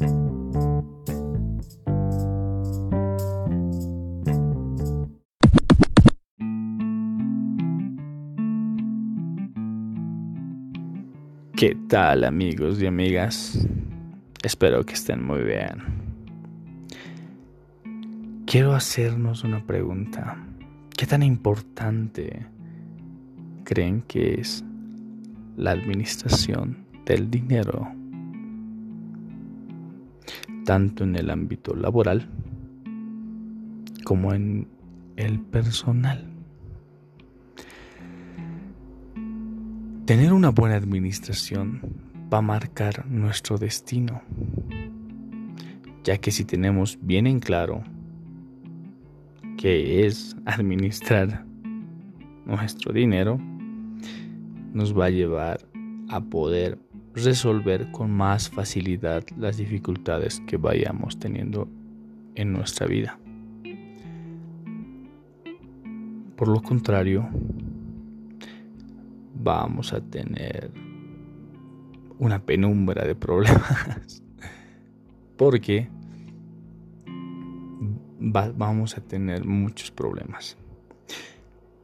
¿Qué tal amigos y amigas? Espero que estén muy bien. Quiero hacernos una pregunta. ¿Qué tan importante creen que es la administración del dinero? Tanto en el ámbito laboral como en el personal. Tener una buena administración va a marcar nuestro destino, ya que si tenemos bien en claro qué es administrar nuestro dinero, nos va a llevar a poder resolver con más facilidad las dificultades que vayamos teniendo en nuestra vida. Por lo contrario, vamos a tener una penumbra de problemas. Porque vamos a tener muchos problemas.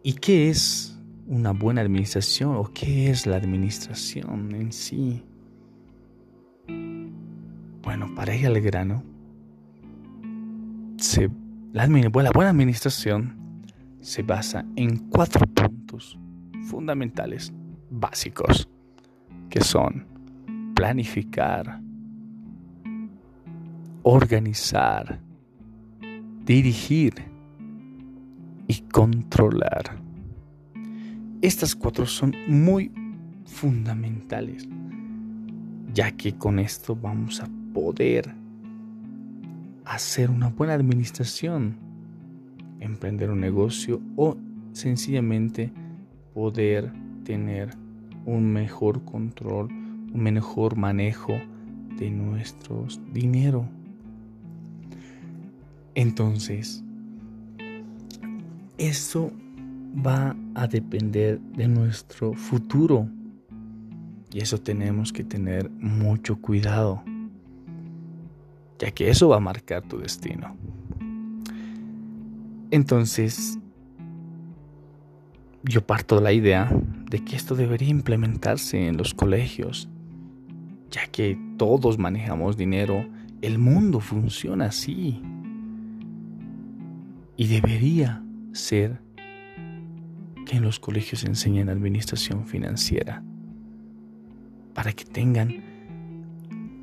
¿Y qué es una buena administración o qué es la administración en sí? Bueno, para ir al grano, la, la buena administración se basa en cuatro puntos fundamentales básicos, que son planificar, organizar, dirigir y controlar. Estas cuatro son muy fundamentales, ya que con esto vamos a poder hacer una buena administración, emprender un negocio o sencillamente poder tener un mejor control, un mejor manejo de nuestro dinero. Entonces, eso va a depender de nuestro futuro. Y eso tenemos que tener mucho cuidado, ya que eso va a marcar tu destino. Entonces, yo parto de la idea de que esto debería implementarse en los colegios, ya que todos manejamos dinero, el mundo funciona así. Y debería ser que en los colegios se enseñen administración financiera, para que tengan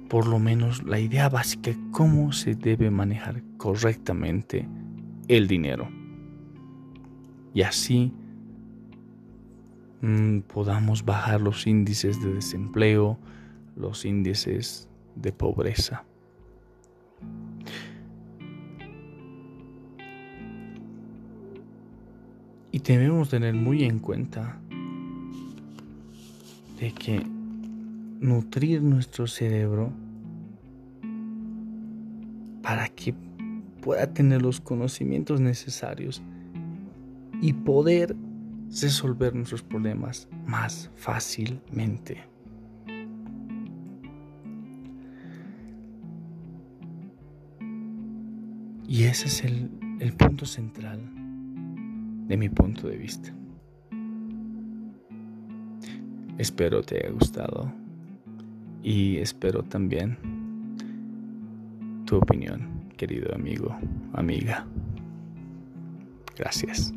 por lo menos la idea básica de cómo se debe manejar correctamente el dinero. Y así Mm, podamos bajar los índices de desempleo, los índices de pobreza. Debemos tener muy en cuenta de que nutrir nuestro cerebro para que pueda tener los conocimientos necesarios y poder resolver nuestros problemas más fácilmente. Y ese es el, el, punto central de mi punto de vista. Espero te haya gustado y espero también tu opinión, querido amigo, amiga. Gracias.